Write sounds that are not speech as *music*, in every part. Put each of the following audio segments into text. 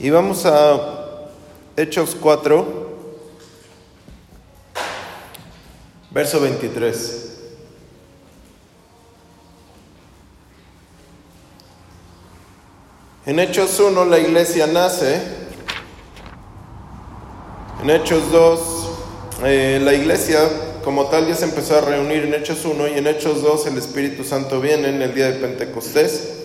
Y vamos a Hechos 4, verso 23. En Hechos 1 la iglesia nace, en Hechos 2 eh, la iglesia como tal ya se empezó a reunir en Hechos 1 y en Hechos 2 el Espíritu Santo viene en el día de Pentecostés.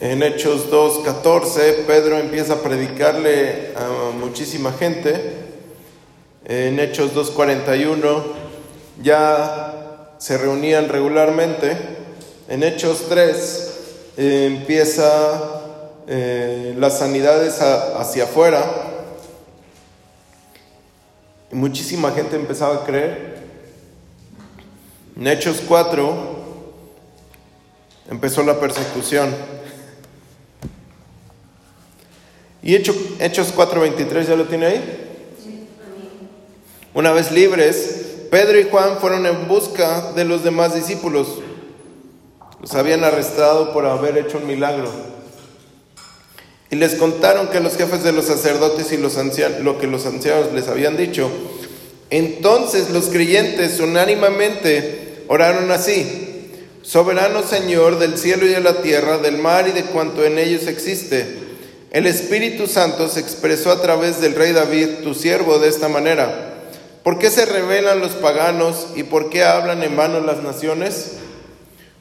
En Hechos 2, 14, Pedro empieza a predicarle a muchísima gente. En Hechos 2, 41, ya se reunían regularmente. En Hechos 3 eh, empieza eh, las sanidades hacia afuera. Y muchísima gente empezaba a creer. En Hechos 4 empezó la persecución. Y Hechos, Hechos 4:23, ¿ya lo tiene ahí? Una vez libres, Pedro y Juan fueron en busca de los demás discípulos. Los habían arrestado por haber hecho un milagro. Y les contaron que los jefes de los sacerdotes y los ancianos, lo que los ancianos les habían dicho. Entonces los creyentes unánimemente oraron así: Soberano Señor del cielo y de la tierra, del mar y de cuanto en ellos existe el Espíritu Santo se expresó a través del rey David, tu siervo, de esta manera. ¿Por qué se rebelan los paganos y por qué hablan en vano las naciones?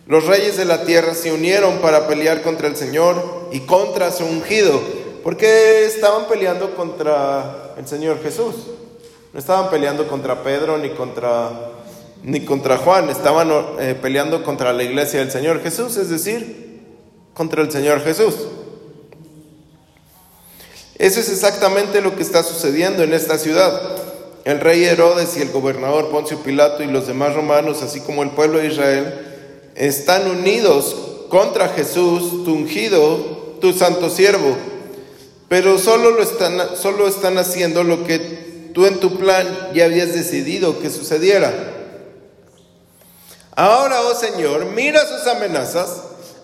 Los reyes de la tierra se unieron para pelear contra el Señor y contra su ungido. ¿Por qué estaban peleando contra el Señor Jesús? No estaban peleando contra Pedro ni contra, ni contra Juan, estaban eh, peleando contra la iglesia del Señor Jesús, es decir, contra el Señor Jesús. Eso es exactamente lo que está sucediendo en esta ciudad. El rey Herodes y el gobernador Poncio Pilato y los demás romanos, así como el pueblo de Israel, están unidos contra Jesús, tu ungido, tu santo siervo. Pero solo, lo están, solo están haciendo lo que tú en tu plan ya habías decidido que sucediera. Ahora, oh Señor, mira sus amenazas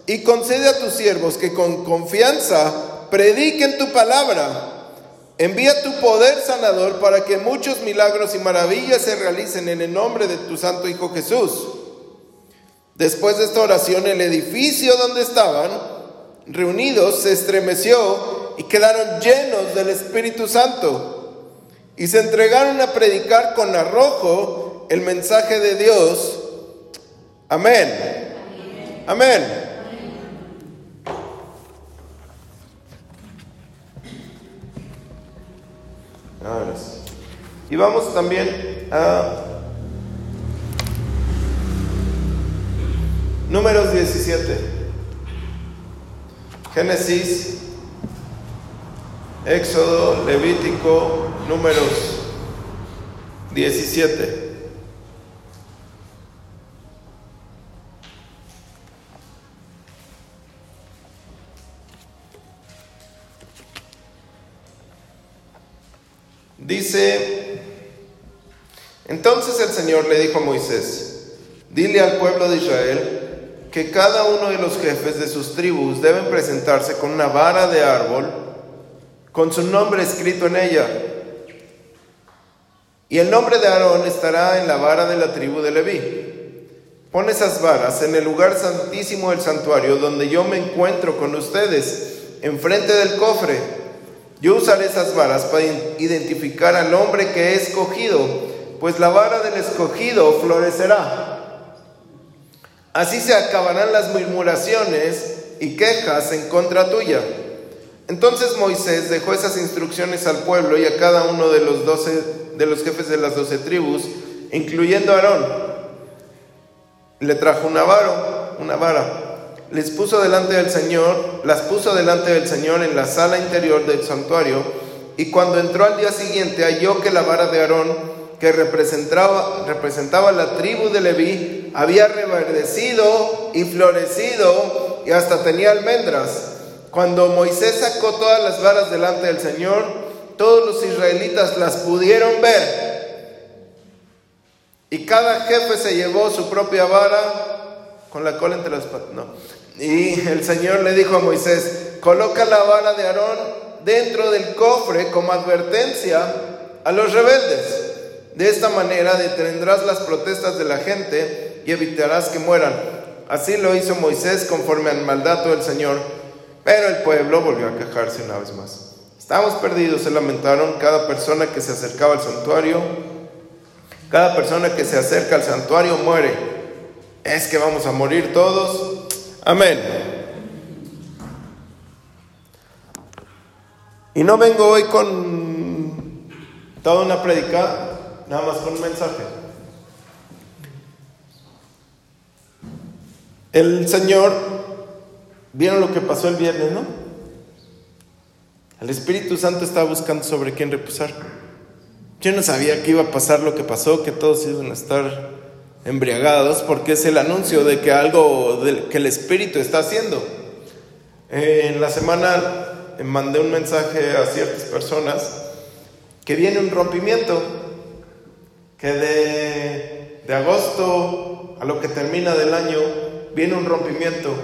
y concede a tus siervos que con confianza prediquen tu palabra. Envía tu poder sanador para que muchos milagros y maravillas se realicen en el nombre de tu Santo Hijo Jesús. Después de esta oración, el edificio donde estaban reunidos se estremeció y quedaron llenos del Espíritu Santo. Y se entregaron a predicar con arrojo el mensaje de Dios. Amén. Amén. Y vamos también a números 17. Génesis, Éxodo, Levítico, números 17. Señor le dijo a Moisés, dile al pueblo de Israel que cada uno de los jefes de sus tribus deben presentarse con una vara de árbol con su nombre escrito en ella. Y el nombre de Aarón estará en la vara de la tribu de Leví. Pon esas varas en el lugar santísimo del santuario donde yo me encuentro con ustedes, enfrente del cofre yo usaré esas varas para identificar al hombre que he escogido, pues la vara del escogido florecerá. Así se acabarán las murmuraciones y quejas en contra tuya. Entonces Moisés dejó esas instrucciones al pueblo y a cada uno de los doce de los jefes de las doce tribus, incluyendo a Aarón. Le trajo una vara, una vara les puso delante del Señor, las puso delante del Señor en la sala interior del santuario, y cuando entró al día siguiente halló que la vara de Aarón, que representaba, representaba la tribu de Leví, había reverdecido y florecido y hasta tenía almendras. Cuando Moisés sacó todas las varas delante del Señor, todos los israelitas las pudieron ver. Y cada jefe se llevó su propia vara con la cola entre las patas. No. Y el Señor le dijo a Moisés, coloca la vara de Aarón dentro del cofre como advertencia a los rebeldes. De esta manera detendrás las protestas de la gente y evitarás que mueran. Así lo hizo Moisés conforme al mandato del Señor, pero el pueblo volvió a quejarse una vez más. Estamos perdidos, se lamentaron cada persona que se acercaba al santuario. Cada persona que se acerca al santuario muere. Es que vamos a morir todos. Amén. Y no vengo hoy con toda una predicada Nada más con un mensaje. El Señor, vieron lo que pasó el viernes, ¿no? El Espíritu Santo estaba buscando sobre quién reposar. Yo no sabía que iba a pasar lo que pasó, que todos iban a estar embriagados, porque es el anuncio de que algo que el Espíritu está haciendo. en la semana mandé un mensaje a ciertas personas que viene un rompimiento que de, agosto a lo que termina del año viene un rompimiento.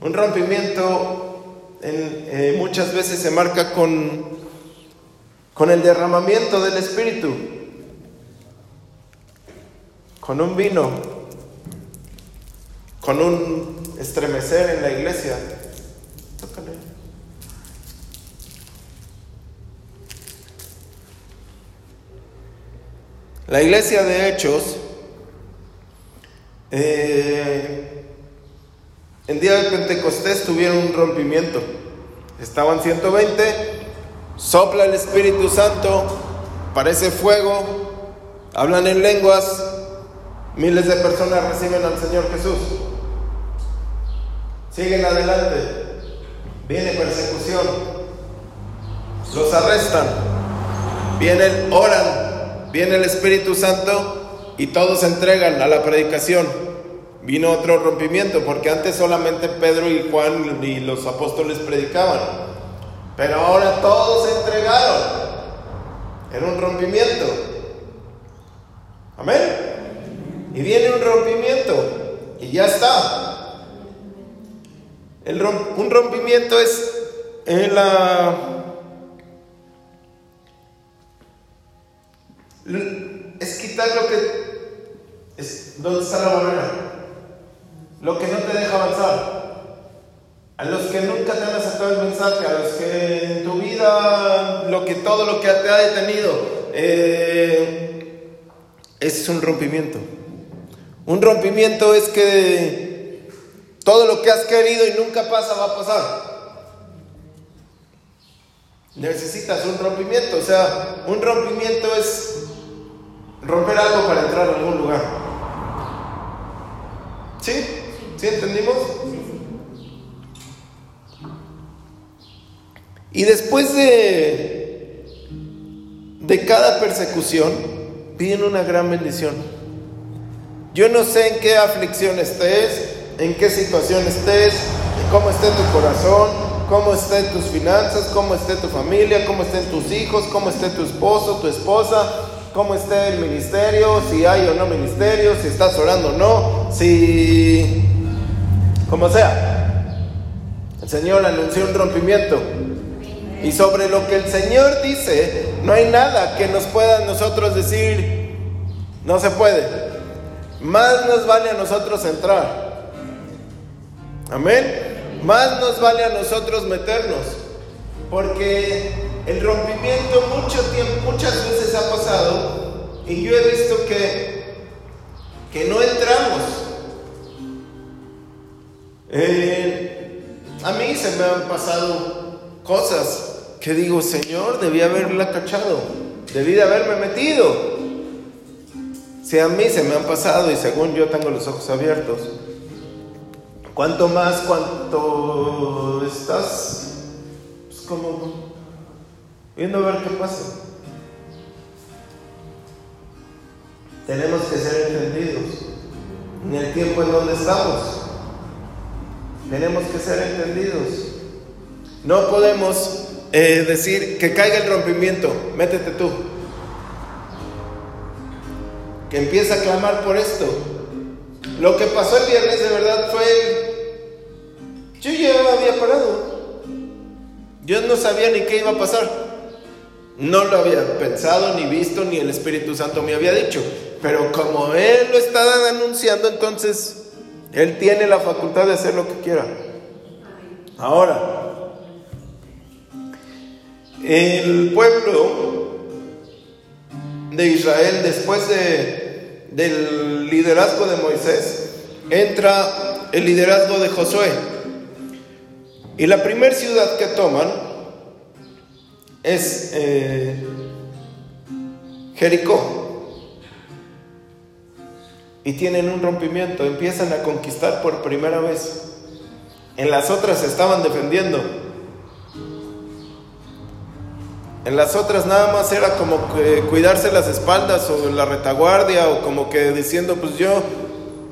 Un rompimiento eh, muchas veces se marca con, con el derramamiento del Espíritu, con un vino, con un estremecer en la iglesia. La iglesia de Hechos, eh, en día de Pentecostés tuvieron un rompimiento. Estaban 120, sopla el Espíritu Santo, parece fuego, hablan en lenguas, miles de personas reciben al Señor Jesús. Siguen adelante, viene persecución, los arrestan, vienen, oran, Viene el Espíritu Santo y todos se entregan a la predicación. Vino otro rompimiento, porque antes solamente Pedro y Juan y los apóstoles predicaban. Pero ahora todos se entregaron. Era un rompimiento. Amén. Y viene un rompimiento. Y ya está. El un rompimiento es en la es quitar lo que es donde está la barrera, lo que no te deja avanzar. A los que nunca te han aceptado el mensaje, a los que en tu vida, lo que todo lo que te ha detenido, eh, es un rompimiento. Un rompimiento es que todo lo que has querido y nunca pasa va a pasar. Necesitas un rompimiento, o sea, un rompimiento es romper algo para entrar a algún lugar. ¿Sí? ¿Sí entendimos? Y después de, de cada persecución, viene una gran bendición. Yo no sé en qué aflicción estés, en qué situación estés, cómo esté tu corazón, cómo estén tus finanzas, cómo esté tu familia, cómo estén tus hijos, cómo esté tu esposo, tu esposa, cómo esté el ministerio, si hay o no ministerio, si estás orando o no, si... como sea. El Señor anunció un rompimiento. Y sobre lo que el Señor dice, no hay nada que nos pueda nosotros decir, no se puede. Más nos vale a nosotros entrar. Amén. Más nos vale a nosotros meternos. Porque el rompimiento mucho tiempo, muchas veces ha pasado y yo he visto que, que no entramos. Eh, a mí se me han pasado cosas que digo, Señor, debí haberla cachado, debí de haberme metido. Si a mí se me han pasado y según yo tengo los ojos abiertos, ¿cuánto más cuanto estás pues como viendo a ver qué pasa. Tenemos que ser entendidos en el tiempo en donde estamos. Tenemos que ser entendidos. No podemos eh, decir que caiga el rompimiento, métete tú. Que empieza a clamar por esto. Lo que pasó el viernes de verdad fue, yo ya había parado. Dios no sabía ni qué iba a pasar. No lo había pensado, ni visto, ni el Espíritu Santo me había dicho. Pero como Él lo estaba anunciando, entonces Él tiene la facultad de hacer lo que quiera. Ahora, el pueblo de Israel, después de, del liderazgo de Moisés, entra el liderazgo de Josué. Y la primera ciudad que toman es eh, Jericó. Y tienen un rompimiento, empiezan a conquistar por primera vez. En las otras se estaban defendiendo. En las otras nada más era como cuidarse las espaldas o la retaguardia o como que diciendo, pues yo,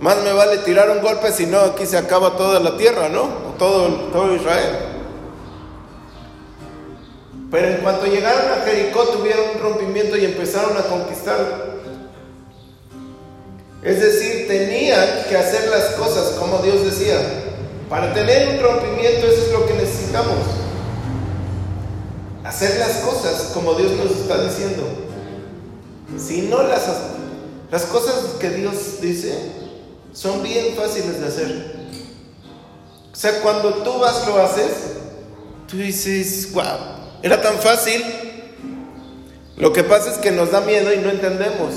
más me vale tirar un golpe si no aquí se acaba toda la tierra, ¿no? O todo, todo Israel. Pero en cuanto llegaron a Jericó tuvieron un rompimiento y empezaron a conquistar. Es decir, tenían que hacer las cosas como Dios decía. Para tener un rompimiento eso es lo que necesitamos hacer las cosas como Dios nos está diciendo. Si no las las cosas que Dios dice son bien fáciles de hacer. O sea, cuando tú vas lo haces, tú dices, wow, era tan fácil. Lo que pasa es que nos da miedo y no entendemos.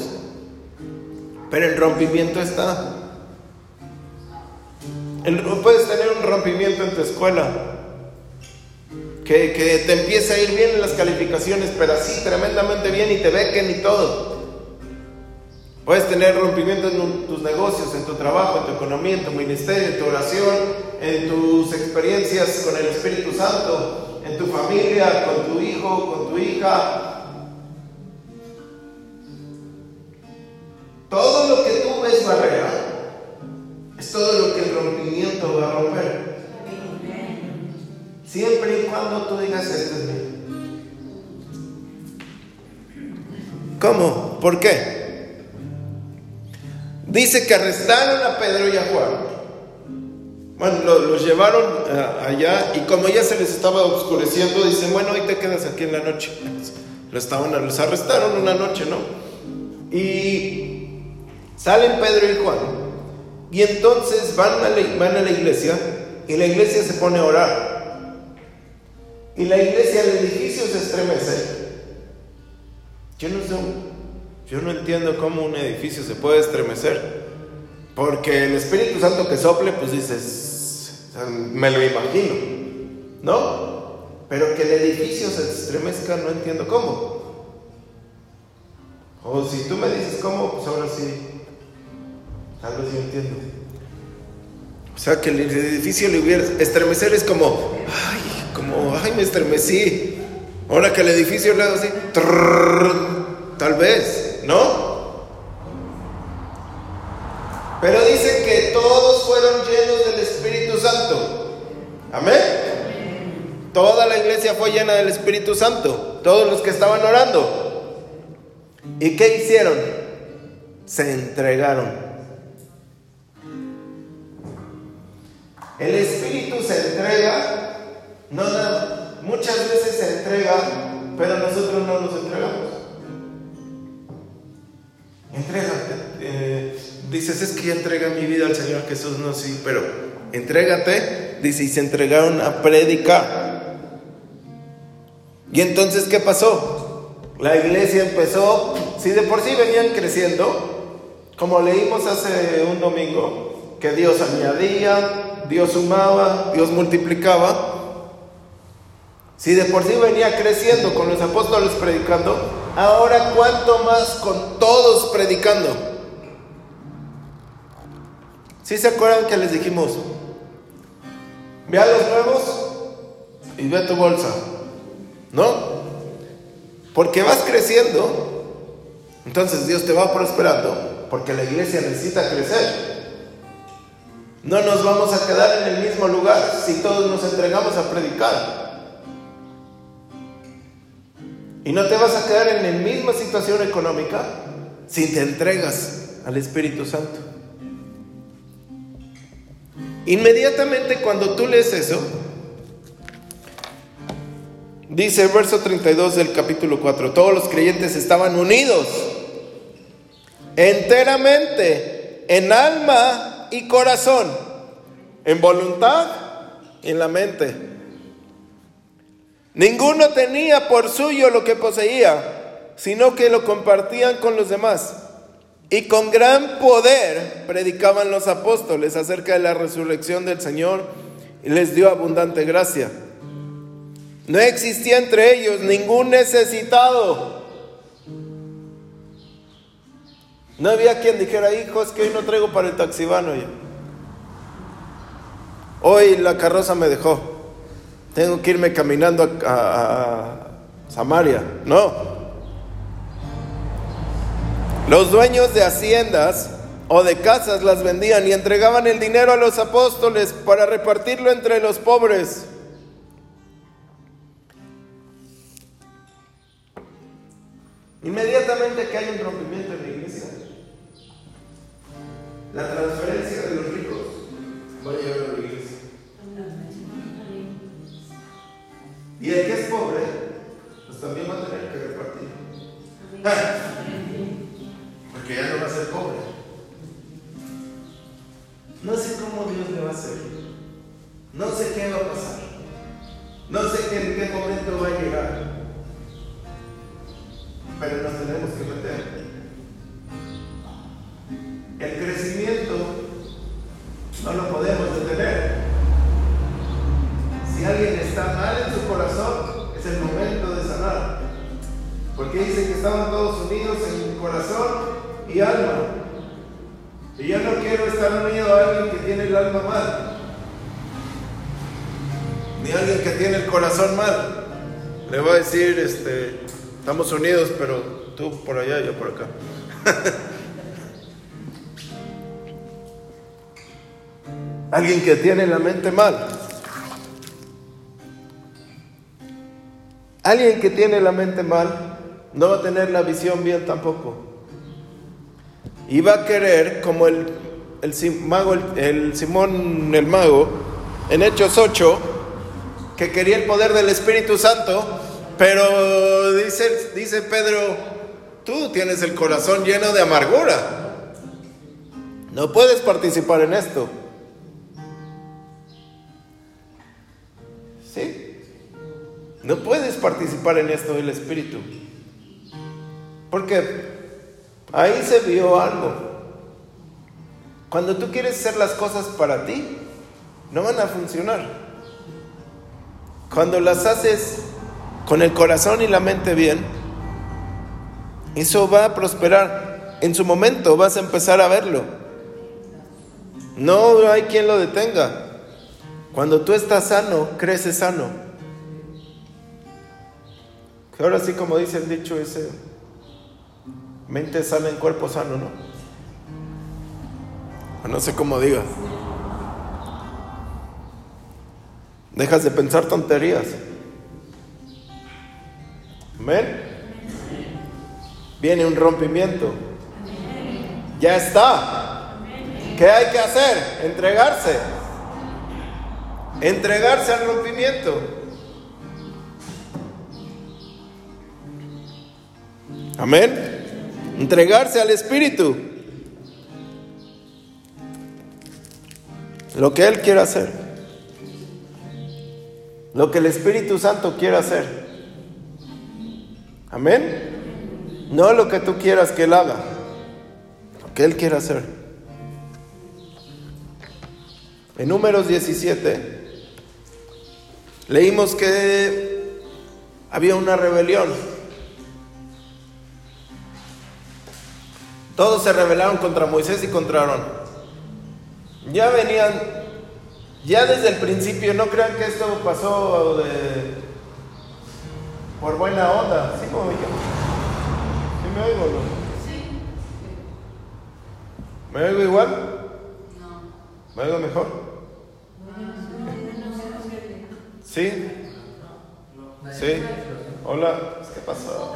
Pero el rompimiento está. puedes tener un rompimiento en tu escuela que, te empieza a ir bien en las calificaciones, pero así tremendamente bien y te bequen y todo. Puedes tener rompimiento en tus negocios, en tu trabajo, en tu economía, en tu ministerio, en tu oración, en tus experiencias con el Espíritu Santo, en tu familia, con tu hijo, con tu hija. Todo lo que tú ves barrera es todo lo que el rompimiento va a romper. Siempre y cuando tú digas esto es. ¿Cómo? ¿Por qué? Dice que arrestaron a Pedro y a Juan. Bueno, los llevaron eh, allá y como ya se les estaba oscureciendo, dicen, bueno, hoy te quedas aquí en la noche. Los, estaban, los arrestaron una noche, ¿no? Y salen Pedro y Juan. Y entonces van a van a la iglesia y la iglesia se pone a orar. Y la iglesia, el edificio se estremece. Yo no sé, yo no entiendo cómo un edificio se puede estremecer. Porque el Espíritu Santo que sople, pues dices, me lo imagino, ¿no? Pero que el edificio se estremezca, no entiendo cómo. O si tú me dices cómo, pues ahora sí, tal vez yo entiendo. O sea, que el edificio le hubiera... Estremecer es como, ay, como, ay, me estremecí. Ahora que el edificio le hago así, tal vez, ¿no? Del Espíritu Santo. Todos los que estaban orando. ¿Y qué hicieron? Se entregaron. El Espíritu se entrega no, muchas veces se entrega, pero nosotros no nos entregamos. Entrégate. Eh, dices, es que ya entrega mi vida al Señor Jesús. No, sí, pero entrégate. Dice, y se entregaron a predicar. Y entonces, ¿qué pasó? La iglesia empezó, si de por sí venían creciendo, como leímos hace un domingo, que Dios añadía, Dios sumaba, Dios multiplicaba, si de por sí venía creciendo con los apóstoles predicando, ahora cuánto más con todos predicando. Si se acuerdan que les dijimos? Ve a los nuevos y ve tu bolsa, ¿no? Porque vas creciendo, entonces Dios te va prosperando, porque la iglesia necesita crecer. No nos vamos a quedar en el mismo lugar si todos nos entregamos a predicar. Y no te vas a quedar en la misma situación económica si te entregas al Espíritu Santo. Inmediatamente cuando tú lees eso, Dice el verso 32 del capítulo 4, todos los creyentes estaban unidos enteramente en alma y corazón, en voluntad y en la mente. Ninguno tenía por suyo lo que poseía, sino que lo compartían con los demás. Y con gran poder predicaban los apóstoles acerca de la resurrección del Señor y les dio abundante gracia. No existía entre ellos ningún necesitado. No había quien dijera, hijo, es que hoy no traigo para el taxibano. Hoy la carroza me dejó. Tengo que irme caminando a Samaria. No. Los dueños de haciendas o de casas las vendían y entregaban el dinero a los apóstoles para repartirlo entre los pobres. Inmediatamente que hay un rompimiento en la iglesia, la transferencia *laughs* Alguien que tiene la mente mal. Alguien que tiene la mente mal no va a tener la visión bien tampoco. Y va a querer, como el, mago, el Simón el mago, en Hechos 8, que quería el poder del Espíritu Santo, pero dice, dice Pedro, tú tienes el corazón lleno de amargura. No puedes participar en esto. ¿Sí? No puedes participar en esto del Espíritu. Porque ahí se vio algo. Cuando tú quieres hacer las cosas para ti, no van a funcionar. Cuando las haces con el corazón y la mente bien, eso va a prosperar. En su momento vas a empezar a verlo. No hay quien lo detenga. Cuando tú estás sano, creces sano. Ahora sí, como dice el dicho ese, mente sana en cuerpo sano, ¿no? No sé cómo digas. Dejas de pensar tonterías. Amén. Viene un rompimiento. Ya está. ¿Qué hay que hacer? Entregarse. Entregarse al rompimiento. Amén. Entregarse al Espíritu. Lo que Él quiere hacer. Lo que el Espíritu Santo quiere hacer. Amén. No lo que tú quieras que Él haga, lo que Él quiera hacer. En números 17 leímos que había una rebelión. Todos se rebelaron contra Moisés y contra Aarón. Ya venían, ya desde el principio, no crean que esto pasó por buena onda. ¿Sí como ¿Sí me oigo no? Sí. ¿Me oigo igual? No. ¿Me oigo mejor? ¿Sí? ¿Sí? Hola, ¿qué pasó?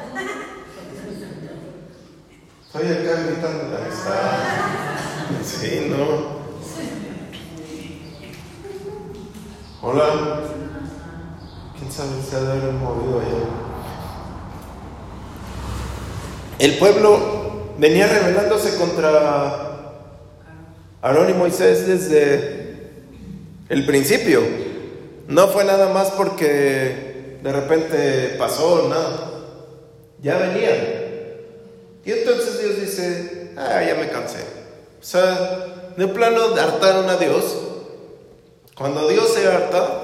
Soy acá gritando. Ahí está. Sí, no. Hola. quién sabe si ha de haber movido allá. El pueblo venía rebelándose contra Aarón y Moisés desde el principio. No fue nada más porque de repente pasó, nada. Ya venían. Y entonces Dios dice, ah, ya me cansé. O sea, de plano hartaron a Dios. Cuando Dios se harta,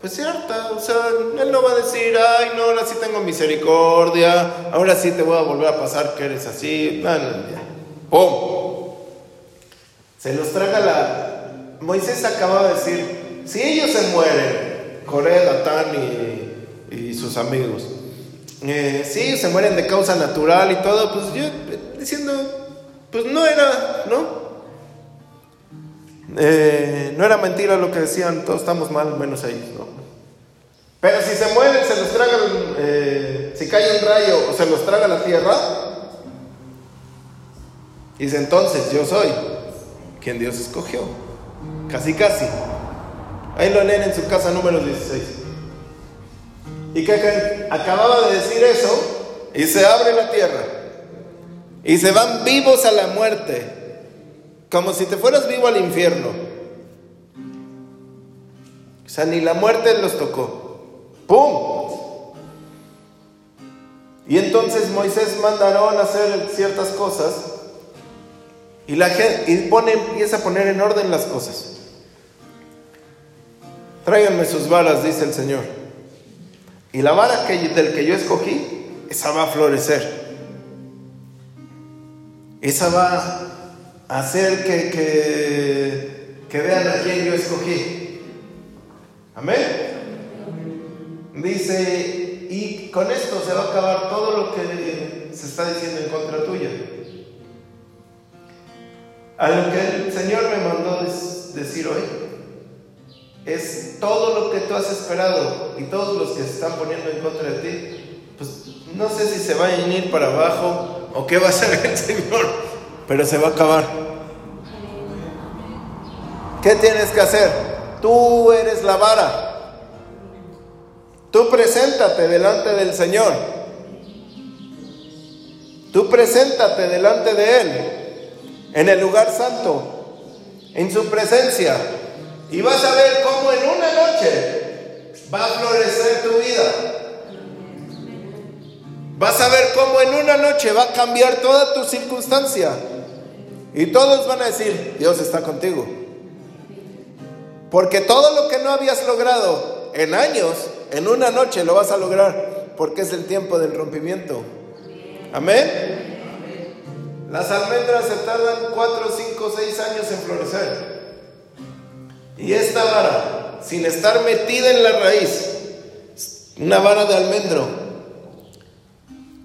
pues harta. O sea, Él no va a decir, ay, no, ahora sí tengo misericordia, ahora sí te voy a volver a pasar que eres así. No, no. ¡Pum! Se los traga la... Moisés acaba de decir, si ellos se mueren, Coré, Datán y, sus amigos, eh, si ellos se mueren de causa natural y todo, pues yo diciendo, pues no era, ¿no? Eh, no era mentira lo que decían, todos estamos mal, menos ellos, ¿no? Pero si se mueren, se los traga, eh, si cae un rayo o se los traga la tierra, dice entonces yo soy quien Dios escogió. Casi, casi. Ahí lo leen en su casa número 16. Y que acababa de decir eso y se abre la tierra. Y se van vivos a la muerte, como si te fueras vivo al infierno. O sea, ni la muerte los tocó. ¡Pum! Y entonces Moisés mandaron a hacer ciertas cosas y la gente y empieza a poner en orden las cosas. Tráiganme sus varas, dice el Señor. Y la vara que, del que yo escogí, esa va a florecer. Esa va hacer que, que, que vean a quien yo escogí. Amén. Dice, y con esto se va a acabar todo lo que se está diciendo en contra tuya. A lo que el Señor me mandó decir hoy es todo lo que tú has esperado y todos los que se están poniendo en contra de ti, pues no sé si se va a ir para abajo o qué va a hacer el *laughs* Señor, pero se va a acabar. ¿Qué tienes que hacer? Tú eres la vara. Tú preséntate delante del Señor. Tú preséntate delante de Él, en el lugar santo, en su presencia. Y vas a ver cómo en una noche va a florecer tu vida. Vas a ver cómo en una noche va a cambiar toda tu circunstancia. Y todos van a decir, Dios está contigo. Porque todo lo que no habías logrado en años, en una noche lo vas a lograr porque es el tiempo del rompimiento. Amén. Las almendras se tardan 4, 5, 6 años en florecer. Y esta vara, sin estar metida en la raíz, una vara de almendro,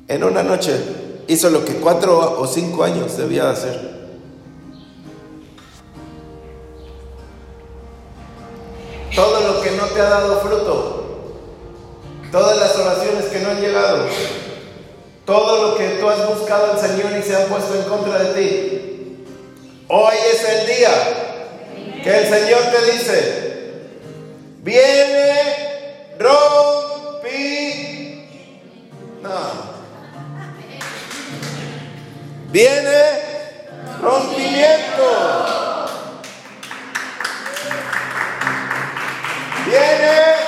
en una noche hizo lo que 4 o 5 años debía hacer. Todo lo que no te ha dado fruto, todas las oraciones que no han llegado, todo lo que tú has buscado al Señor y se han puesto en contra de ti. Hoy es el día que el Señor te dice, viene rompi. No. Viene rompimiento. Viene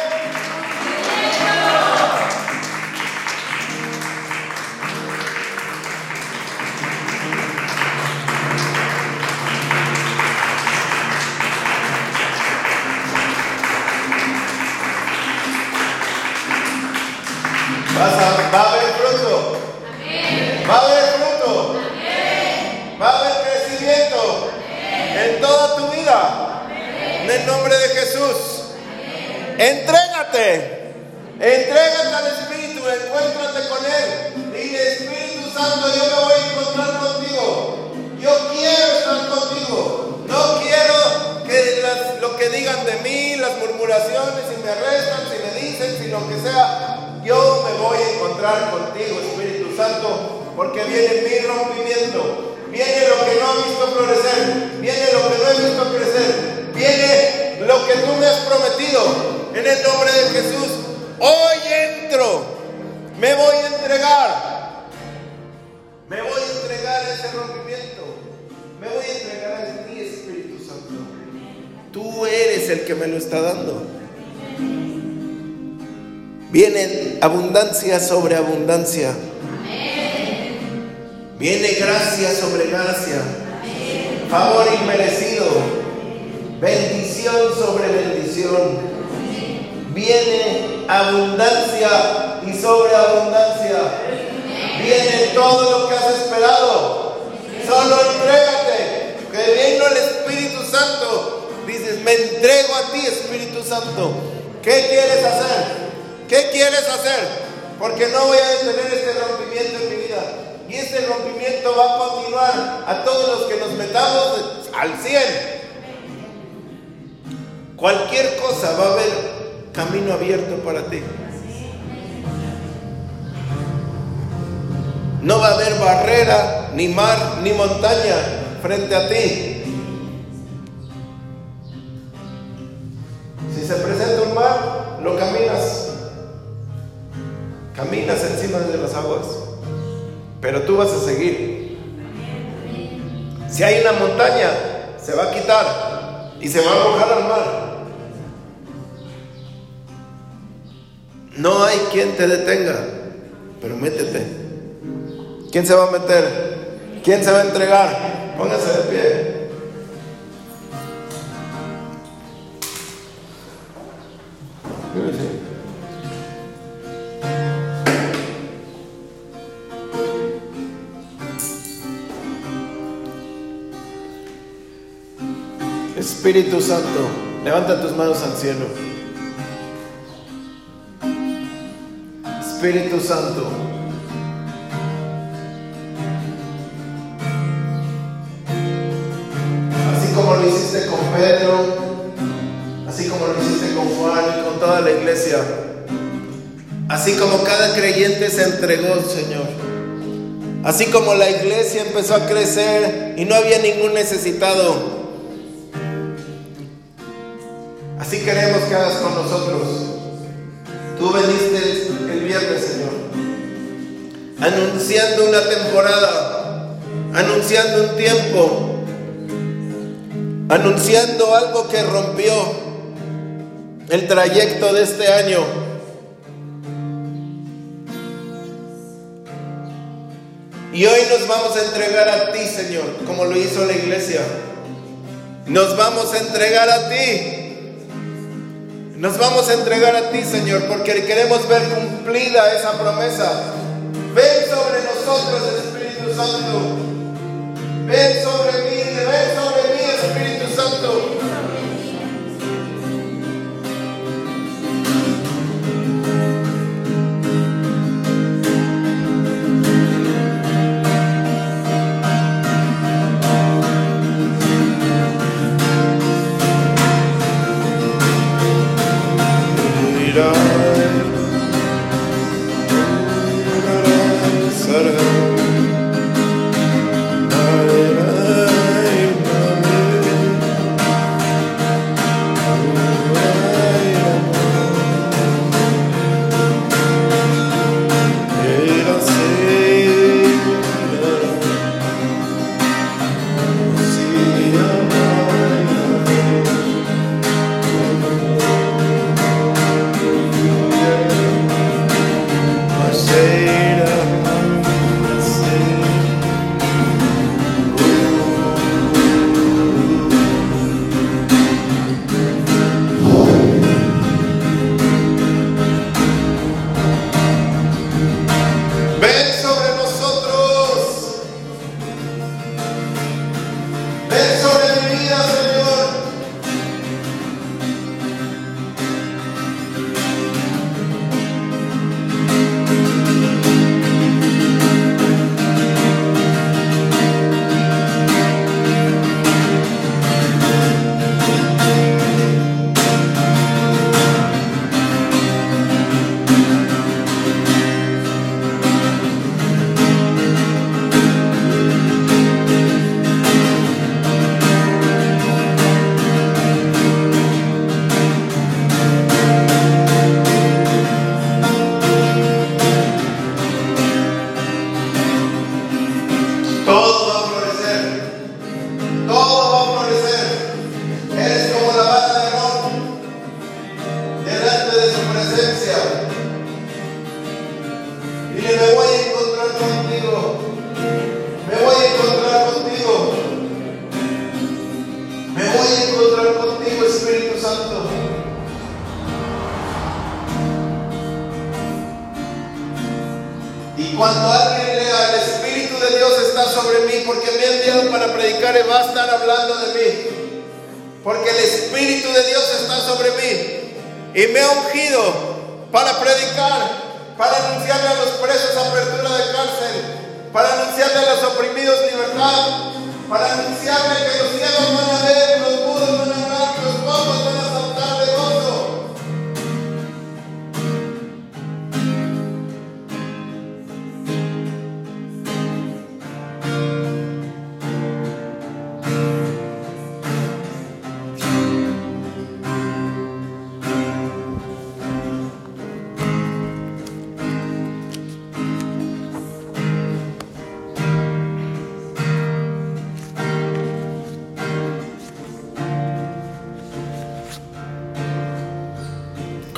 va a haber fruto. Va a haber fruto. Va a haber crecimiento en toda tu vida. En el nombre de Jesús. Entrégate. Entrégate al Espíritu. Encuéntrate con Él. Dile, Espíritu Santo, yo me voy a encontrar contigo. Yo quiero estar contigo. No quiero que lo que digan de mí, las murmuraciones, si me arrestan, si me dicen, si lo que sea, yo me voy a encontrar contigo, Espíritu Santo, porque viene mi rompimiento, abundancia sobre abundancia. Viene gracia sobre gracia. Favor inmerecido. Bendición sobre bendición. Viene abundancia y sobreabundancia. Viene todo lo que has esperado. Solo entrégate. Que venga el Espíritu Santo. Dices, me entrego a ti, Espíritu Santo. ¿Qué quieres hacer? ¿Qué quieres hacer? Porque no voy a detener este rompimiento en mi vida. Y este rompimiento va a continuar a todos los que nos metamos al 100. Cualquier cosa va a haber camino abierto para ti. No va a haber barrera, ni mar, ni montaña frente a ti. Si se presenta un mar, lo caminas. Caminas encima de las aguas, pero tú vas a seguir. Si hay una montaña, se va a quitar y se va a arrojar al mar. No hay quien te detenga, pero métete. ¿Quién se va a meter? ¿Quién se va a entregar? Póngase de pie. Espíritu Santo, levanta tus manos al cielo. Espíritu Santo. Así como lo hiciste con Pedro, así como lo hiciste con Juan y con toda la iglesia, así como cada creyente se entregó, Señor. Así como la iglesia empezó a crecer y no había ningún necesitado, queremos que hagas con nosotros. Tú veniste el viernes, Señor, anunciando una temporada, anunciando un tiempo, anunciando algo que rompió el trayecto de este año. Y hoy nos vamos a entregar a ti, Señor, como lo hizo la iglesia. Nos vamos a entregar a ti. Nos vamos a entregar a ti, Señor, porque queremos ver cumplida esa promesa. Ven sobre nosotros, Espíritu Santo. Ven sobre mí, ven sobre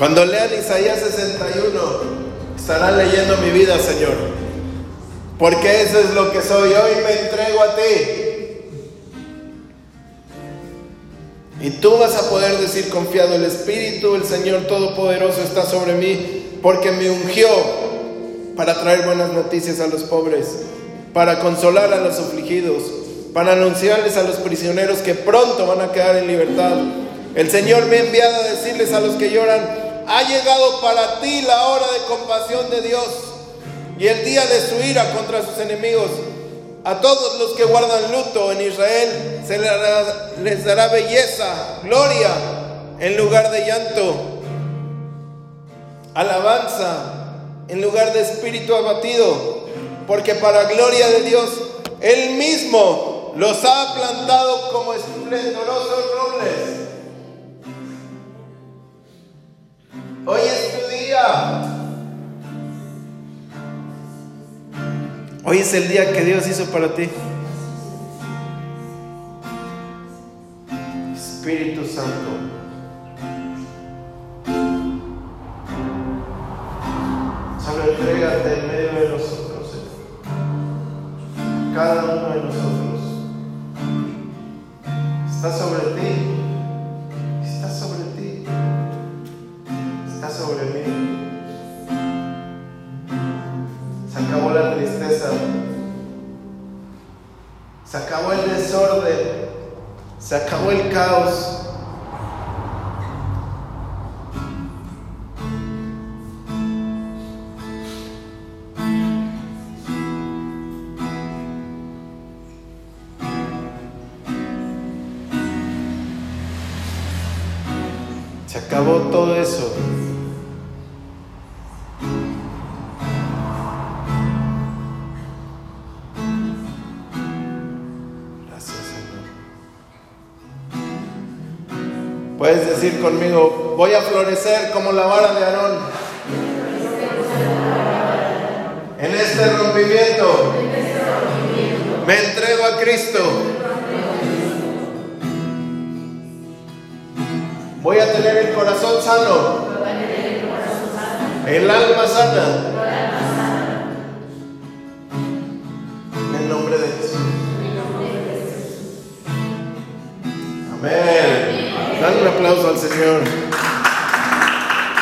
Cuando lean Isaías 61, estarán leyendo mi vida, Señor. Porque eso es lo que soy. Hoy me entrego a ti. Y tú vas a poder decir confiado, el Espíritu, el Señor Todopoderoso está sobre mí, porque me ungió para traer buenas noticias a los pobres, para consolar a los afligidos, para anunciarles a los prisioneros que pronto van a quedar en libertad. El Señor me ha enviado a decirles a los que lloran, ha llegado para ti la hora de compasión de Dios y el día de su ira contra sus enemigos. A todos los que guardan luto en Israel se les dará, belleza, gloria en lugar de llanto, alabanza en lugar de espíritu abatido, porque para gloria de Dios, Él mismo los ha plantado como esplendorosos robles Hoy es tu día. Hoy es el día que Dios hizo para ti. Espíritu Santo. Solo entrégate en medio de nosotros, Cada uno de nosotros está sobre ti. Se acabó el desorden. Se acabó el caos. Decir conmigo, voy a florecer como la vara de Aarón. En este rompimiento me entrego a Cristo. Voy a tener el corazón sano, el alma sana.